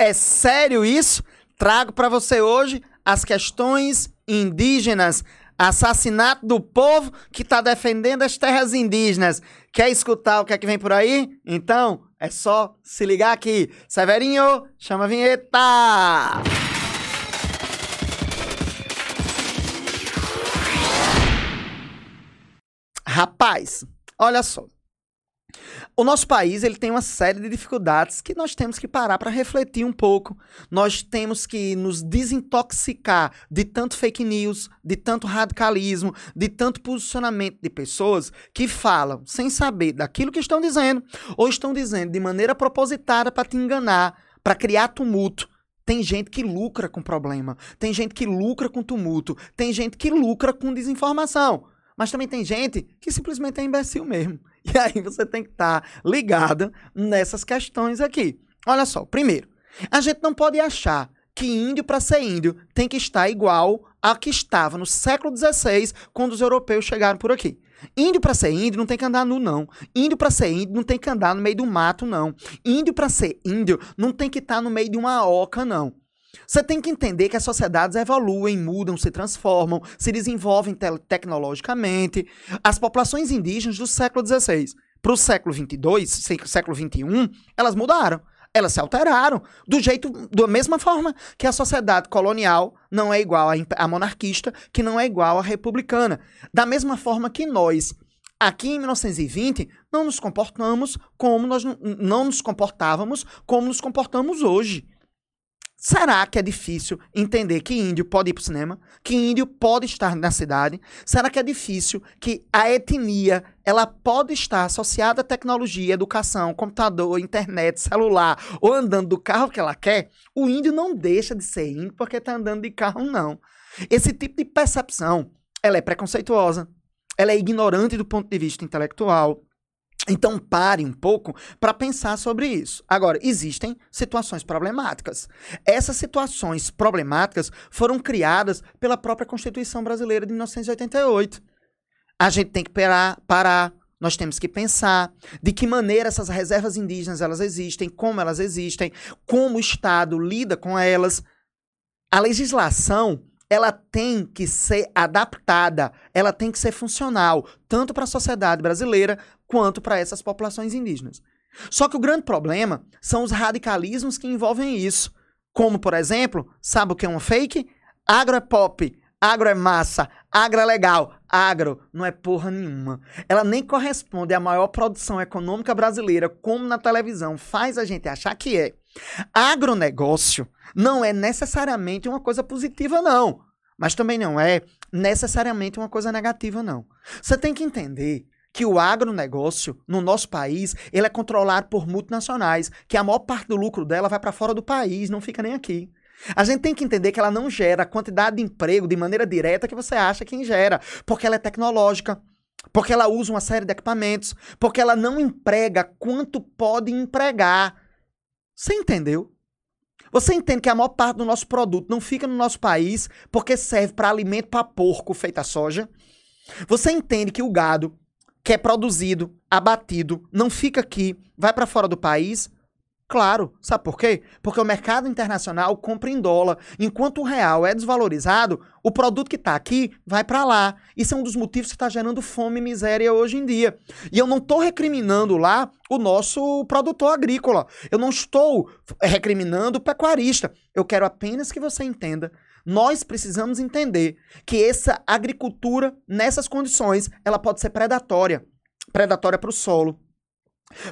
É sério isso? Trago para você hoje as questões indígenas, assassinato do povo que está defendendo as terras indígenas. Quer escutar o que é que vem por aí? Então, é só se ligar aqui. Severinho, chama a vinheta! Rapaz, olha só. O nosso país ele tem uma série de dificuldades que nós temos que parar para refletir um pouco. Nós temos que nos desintoxicar de tanto fake news, de tanto radicalismo, de tanto posicionamento de pessoas que falam sem saber daquilo que estão dizendo ou estão dizendo de maneira propositada para te enganar, para criar tumulto. Tem gente que lucra com problema, tem gente que lucra com tumulto, tem gente que lucra com desinformação. Mas também tem gente que simplesmente é imbecil mesmo. E aí você tem que estar tá ligado nessas questões aqui. Olha só, primeiro, a gente não pode achar que índio para ser índio tem que estar igual a que estava no século XVI quando os europeus chegaram por aqui. Índio para ser índio não tem que andar nu, não. Índio para ser índio não tem que andar no meio do mato, não. Índio para ser índio não tem que estar tá no meio de uma oca, não. Você tem que entender que as sociedades evoluem, mudam, se transformam, se desenvolvem te tecnologicamente. As populações indígenas do século XVI para o século XXII, século XXI, elas mudaram. Elas se alteraram do jeito, da mesma forma que a sociedade colonial não é igual à monarquista, que não é igual à republicana. Da mesma forma que nós, aqui em 1920, não nos comportamos como nós não nos comportávamos como nos comportamos hoje. Será que é difícil entender que índio pode ir para o cinema? Que índio pode estar na cidade? Será que é difícil que a etnia ela pode estar associada à tecnologia, educação, computador, internet, celular ou andando do carro que ela quer? O índio não deixa de ser índio porque está andando de carro, não. Esse tipo de percepção ela é preconceituosa, ela é ignorante do ponto de vista intelectual, então pare um pouco para pensar sobre isso. Agora, existem situações problemáticas. Essas situações problemáticas foram criadas pela própria Constituição Brasileira de 1988. A gente tem que parar, parar nós temos que pensar de que maneira essas reservas indígenas elas existem, como elas existem, como o Estado lida com elas. A legislação ela tem que ser adaptada, ela tem que ser funcional, tanto para a sociedade brasileira quanto para essas populações indígenas. Só que o grande problema são os radicalismos que envolvem isso. Como, por exemplo, sabe o que é um fake? Agro é pop, agro é massa, agro é legal. Agro não é porra nenhuma. Ela nem corresponde à maior produção econômica brasileira, como na televisão faz a gente achar que é. Agronegócio não é necessariamente uma coisa positiva, não. Mas também não é necessariamente uma coisa negativa, não. Você tem que entender que o agronegócio no nosso país ele é controlado por multinacionais, que a maior parte do lucro dela vai para fora do país, não fica nem aqui. A gente tem que entender que ela não gera a quantidade de emprego de maneira direta que você acha que gera, porque ela é tecnológica, porque ela usa uma série de equipamentos, porque ela não emprega quanto pode empregar. Você entendeu? Você entende que a maior parte do nosso produto não fica no nosso país porque serve para alimento para porco feito a soja? Você entende que o gado que é produzido, abatido, não fica aqui, vai para fora do país? Claro, sabe por quê? Porque o mercado internacional compra em dólar, enquanto o real é desvalorizado, o produto que está aqui vai para lá. Isso é um dos motivos que está gerando fome e miséria hoje em dia. E eu não estou recriminando lá o nosso produtor agrícola. Eu não estou recriminando o pecuarista. Eu quero apenas que você entenda nós precisamos entender que essa agricultura, nessas condições, ela pode ser predatória. Predatória para o solo.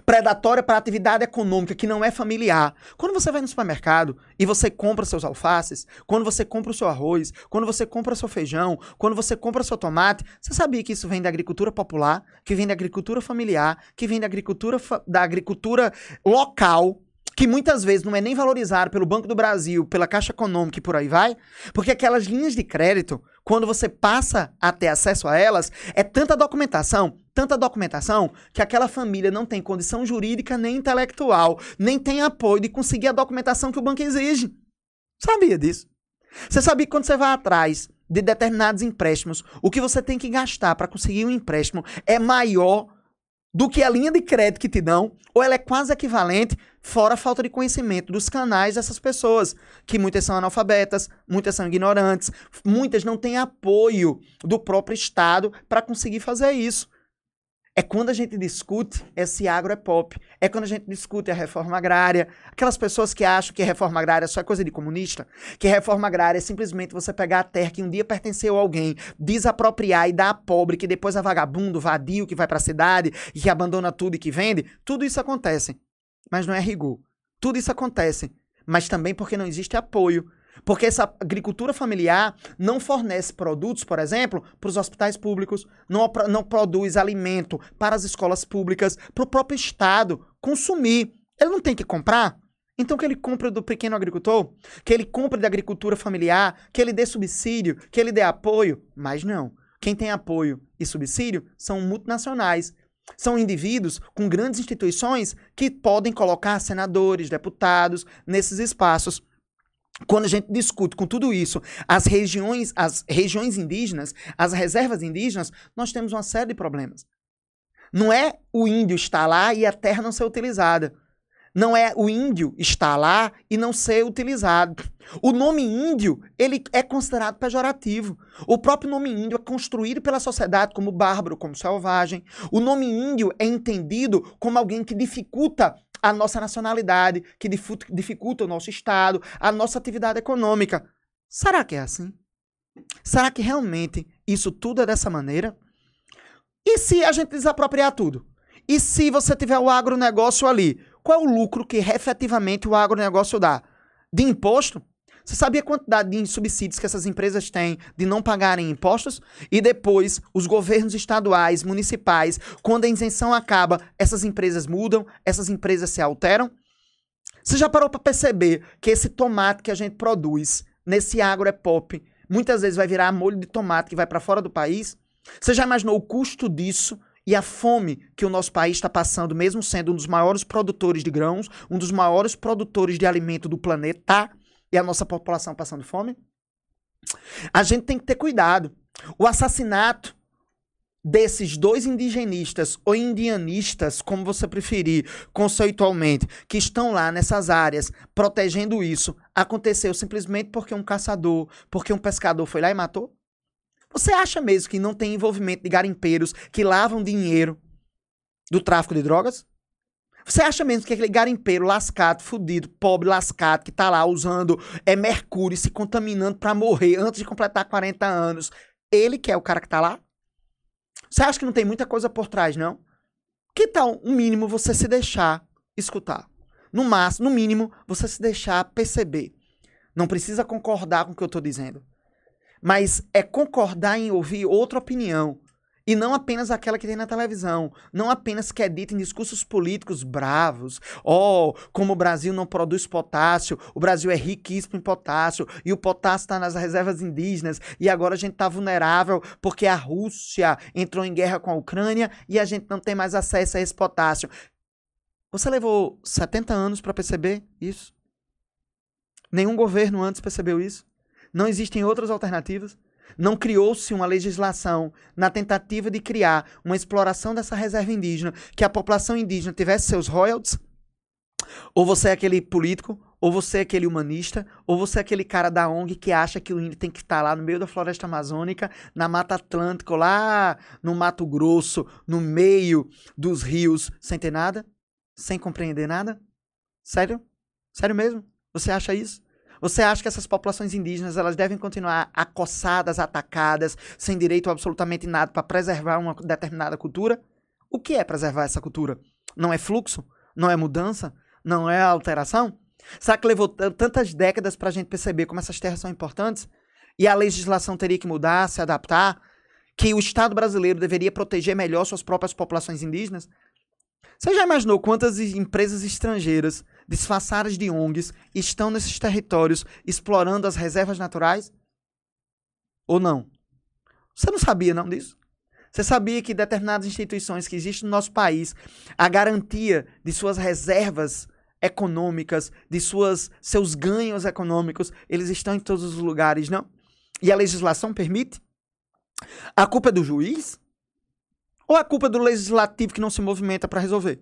Predatória para a atividade econômica que não é familiar. Quando você vai no supermercado e você compra seus alfaces, quando você compra o seu arroz, quando você compra o seu feijão, quando você compra o seu tomate, você sabia que isso vem da agricultura popular, que vem da agricultura familiar, que vem da agricultura, da agricultura local, que muitas vezes não é nem valorizado pelo Banco do Brasil, pela Caixa Econômica e por aí vai, porque aquelas linhas de crédito, quando você passa a ter acesso a elas, é tanta documentação, tanta documentação, que aquela família não tem condição jurídica nem intelectual, nem tem apoio de conseguir a documentação que o banco exige. Sabia disso? Você sabia que quando você vai atrás de determinados empréstimos, o que você tem que gastar para conseguir um empréstimo é maior do que a linha de crédito que te dão, ou ela é quase equivalente, fora a falta de conhecimento dos canais dessas pessoas, que muitas são analfabetas, muitas são ignorantes, muitas não têm apoio do próprio Estado para conseguir fazer isso. É quando a gente discute esse agro é pop. É quando a gente discute a reforma agrária. Aquelas pessoas que acham que reforma agrária só é coisa de comunista, que reforma agrária é simplesmente você pegar a terra que um dia pertenceu a alguém, desapropriar e dar a pobre, que depois é vagabundo, vadio, que vai para a cidade e que abandona tudo e que vende. Tudo isso acontece. Mas não é rigor. Tudo isso acontece. Mas também porque não existe apoio porque essa agricultura familiar não fornece produtos, por exemplo, para os hospitais públicos, não, não produz alimento para as escolas públicas, para o próprio Estado consumir. Ele não tem que comprar? Então que ele compre do pequeno agricultor, que ele compre da agricultura familiar, que ele dê subsídio, que ele dê apoio. Mas não. Quem tem apoio e subsídio são multinacionais. São indivíduos com grandes instituições que podem colocar senadores, deputados nesses espaços quando a gente discute com tudo isso, as regiões, as regiões indígenas, as reservas indígenas, nós temos uma série de problemas. Não é o índio estar lá e a terra não ser utilizada. Não é o índio estar lá e não ser utilizado. O nome índio, ele é considerado pejorativo. O próprio nome índio é construído pela sociedade como bárbaro, como selvagem. O nome índio é entendido como alguém que dificulta a nossa nacionalidade, que dificulta o nosso Estado, a nossa atividade econômica. Será que é assim? Será que realmente isso tudo é dessa maneira? E se a gente desapropriar tudo? E se você tiver o agronegócio ali? Qual é o lucro que efetivamente o agronegócio dá? De imposto? Você sabia a quantidade de subsídios que essas empresas têm de não pagarem impostos? E depois, os governos estaduais, municipais, quando a isenção acaba, essas empresas mudam, essas empresas se alteram? Você já parou para perceber que esse tomate que a gente produz nesse agro é pop, muitas vezes vai virar molho de tomate que vai para fora do país? Você já imaginou o custo disso e a fome que o nosso país está passando, mesmo sendo um dos maiores produtores de grãos, um dos maiores produtores de alimento do planeta? E a nossa população passando fome? A gente tem que ter cuidado. O assassinato desses dois indigenistas ou indianistas, como você preferir, conceitualmente, que estão lá nessas áreas protegendo isso, aconteceu simplesmente porque um caçador, porque um pescador foi lá e matou? Você acha mesmo que não tem envolvimento de garimpeiros que lavam dinheiro do tráfico de drogas? Você acha mesmo que aquele garimpeiro lascado, fudido, pobre, lascado, que tá lá usando é mercúrio, se contaminando para morrer antes de completar 40 anos, ele que é o cara que tá lá? Você acha que não tem muita coisa por trás, não? Que tal, um mínimo, você se deixar escutar? No máximo, no mínimo, você se deixar perceber. Não precisa concordar com o que eu estou dizendo. Mas é concordar em ouvir outra opinião e não apenas aquela que tem na televisão, não apenas que é dita em discursos políticos bravos, oh, como o Brasil não produz potássio, o Brasil é riquíssimo em potássio, e o potássio está nas reservas indígenas, e agora a gente está vulnerável porque a Rússia entrou em guerra com a Ucrânia e a gente não tem mais acesso a esse potássio. Você levou 70 anos para perceber isso? Nenhum governo antes percebeu isso? Não existem outras alternativas? Não criou-se uma legislação na tentativa de criar uma exploração dessa reserva indígena, que a população indígena tivesse seus royalties? Ou você é aquele político, ou você é aquele humanista, ou você é aquele cara da ONG que acha que o índio tem que estar lá no meio da floresta amazônica, na Mata Atlântica, lá no Mato Grosso, no meio dos rios, sem ter nada? Sem compreender nada? Sério? Sério mesmo? Você acha isso? Você acha que essas populações indígenas elas devem continuar acossadas, atacadas, sem direito a absolutamente nada para preservar uma determinada cultura? O que é preservar essa cultura? Não é fluxo? Não é mudança? Não é alteração? Será que levou tantas décadas para a gente perceber como essas terras são importantes? E a legislação teria que mudar, se adaptar? Que o Estado brasileiro deveria proteger melhor suas próprias populações indígenas? Você já imaginou quantas empresas estrangeiras disfarçadas de ONGs estão nesses territórios explorando as reservas naturais? Ou não? Você não sabia não disso? Você sabia que determinadas instituições que existem no nosso país, a garantia de suas reservas econômicas, de suas, seus ganhos econômicos, eles estão em todos os lugares, não? E a legislação permite? A culpa é do juiz? Ou é culpa do legislativo que não se movimenta para resolver?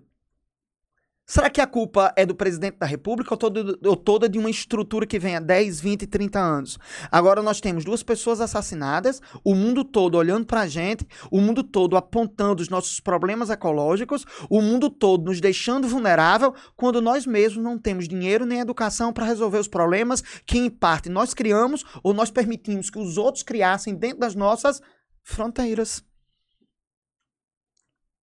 Será que a culpa é do presidente da República ou toda, ou toda de uma estrutura que vem há 10, 20, 30 anos? Agora nós temos duas pessoas assassinadas, o mundo todo olhando para a gente, o mundo todo apontando os nossos problemas ecológicos, o mundo todo nos deixando vulnerável, quando nós mesmos não temos dinheiro nem educação para resolver os problemas que, em parte, nós criamos ou nós permitimos que os outros criassem dentro das nossas fronteiras.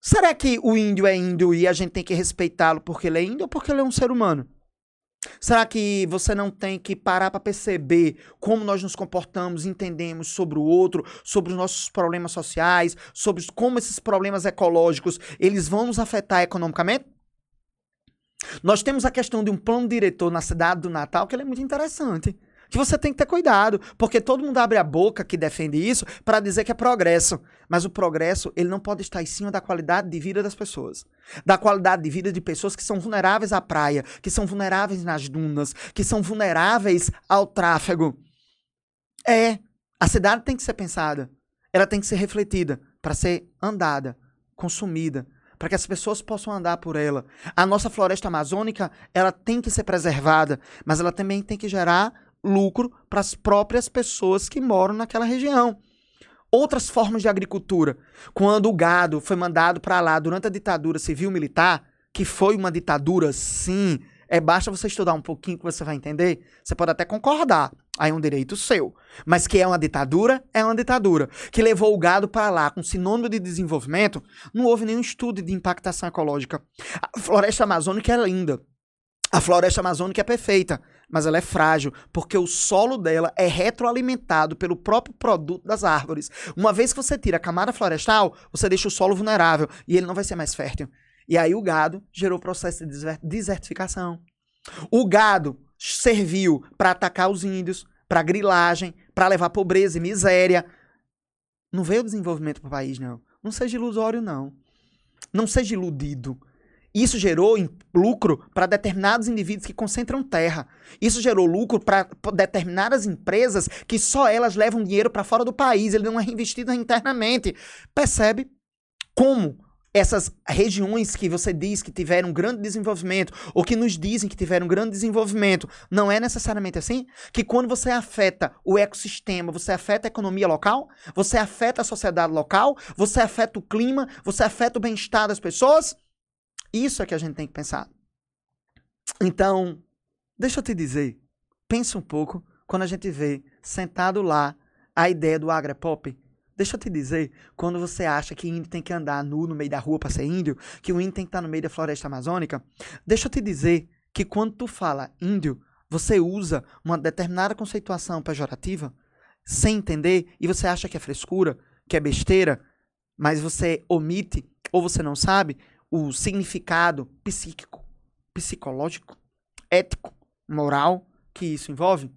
Será que o índio é índio e a gente tem que respeitá-lo porque ele é índio ou porque ele é um ser humano? Será que você não tem que parar para perceber como nós nos comportamos, entendemos sobre o outro, sobre os nossos problemas sociais, sobre como esses problemas ecológicos eles vão nos afetar economicamente? Nós temos a questão de um plano diretor na cidade do Natal que é muito interessante que você tem que ter cuidado, porque todo mundo abre a boca que defende isso para dizer que é progresso, mas o progresso ele não pode estar em cima da qualidade de vida das pessoas, da qualidade de vida de pessoas que são vulneráveis à praia, que são vulneráveis nas dunas, que são vulneráveis ao tráfego. É, a cidade tem que ser pensada, ela tem que ser refletida para ser andada, consumida, para que as pessoas possam andar por ela. A nossa floresta amazônica, ela tem que ser preservada, mas ela também tem que gerar lucro para as próprias pessoas que moram naquela região. Outras formas de agricultura, quando o gado foi mandado para lá durante a ditadura civil-militar, que foi uma ditadura, sim, é basta você estudar um pouquinho que você vai entender. Você pode até concordar, aí é um direito seu. Mas que é uma ditadura, é uma ditadura. Que levou o gado para lá com sinônimo de desenvolvimento, não houve nenhum estudo de impactação ecológica. A floresta amazônica é linda. A floresta amazônica é perfeita, mas ela é frágil, porque o solo dela é retroalimentado pelo próprio produto das árvores. Uma vez que você tira a camada florestal, você deixa o solo vulnerável e ele não vai ser mais fértil. E aí o gado gerou o processo de desertificação. O gado serviu para atacar os índios, para grilagem, para levar pobreza e miséria. Não veio desenvolvimento para o país, não. Não seja ilusório, não. Não seja iludido. Isso gerou lucro para determinados indivíduos que concentram terra. Isso gerou lucro para determinadas empresas que só elas levam dinheiro para fora do país, ele não é reinvestido internamente. Percebe como essas regiões que você diz que tiveram grande desenvolvimento, ou que nos dizem que tiveram grande desenvolvimento, não é necessariamente assim? Que quando você afeta o ecossistema, você afeta a economia local, você afeta a sociedade local, você afeta o clima, você afeta o bem-estar das pessoas? Isso é que a gente tem que pensar. Então, deixa eu te dizer, pensa um pouco quando a gente vê sentado lá a ideia do agrepop. Deixa eu te dizer, quando você acha que índio tem que andar nu no meio da rua para ser índio, que o índio tem que estar no meio da floresta amazônica, deixa eu te dizer que quando tu fala índio, você usa uma determinada conceituação pejorativa sem entender e você acha que é frescura, que é besteira, mas você omite ou você não sabe o significado psíquico, psicológico, ético, moral que isso envolve?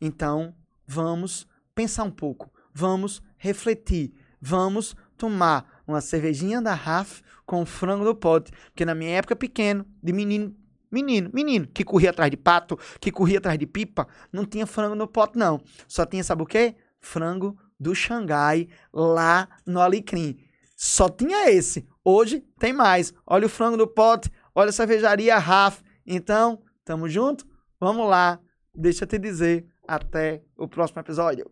Então, vamos pensar um pouco, vamos refletir, vamos tomar uma cervejinha da Raf com frango do pote, porque na minha época pequeno, de menino, menino, menino, que corria atrás de pato, que corria atrás de pipa, não tinha frango no pote não, só tinha sabe o quê? Frango do Xangai lá no Alecrim. Só tinha esse. Hoje tem mais. Olha o frango do pote, olha a cervejaria Raf. Então, tamo junto? Vamos lá. Deixa eu te dizer. Até o próximo episódio.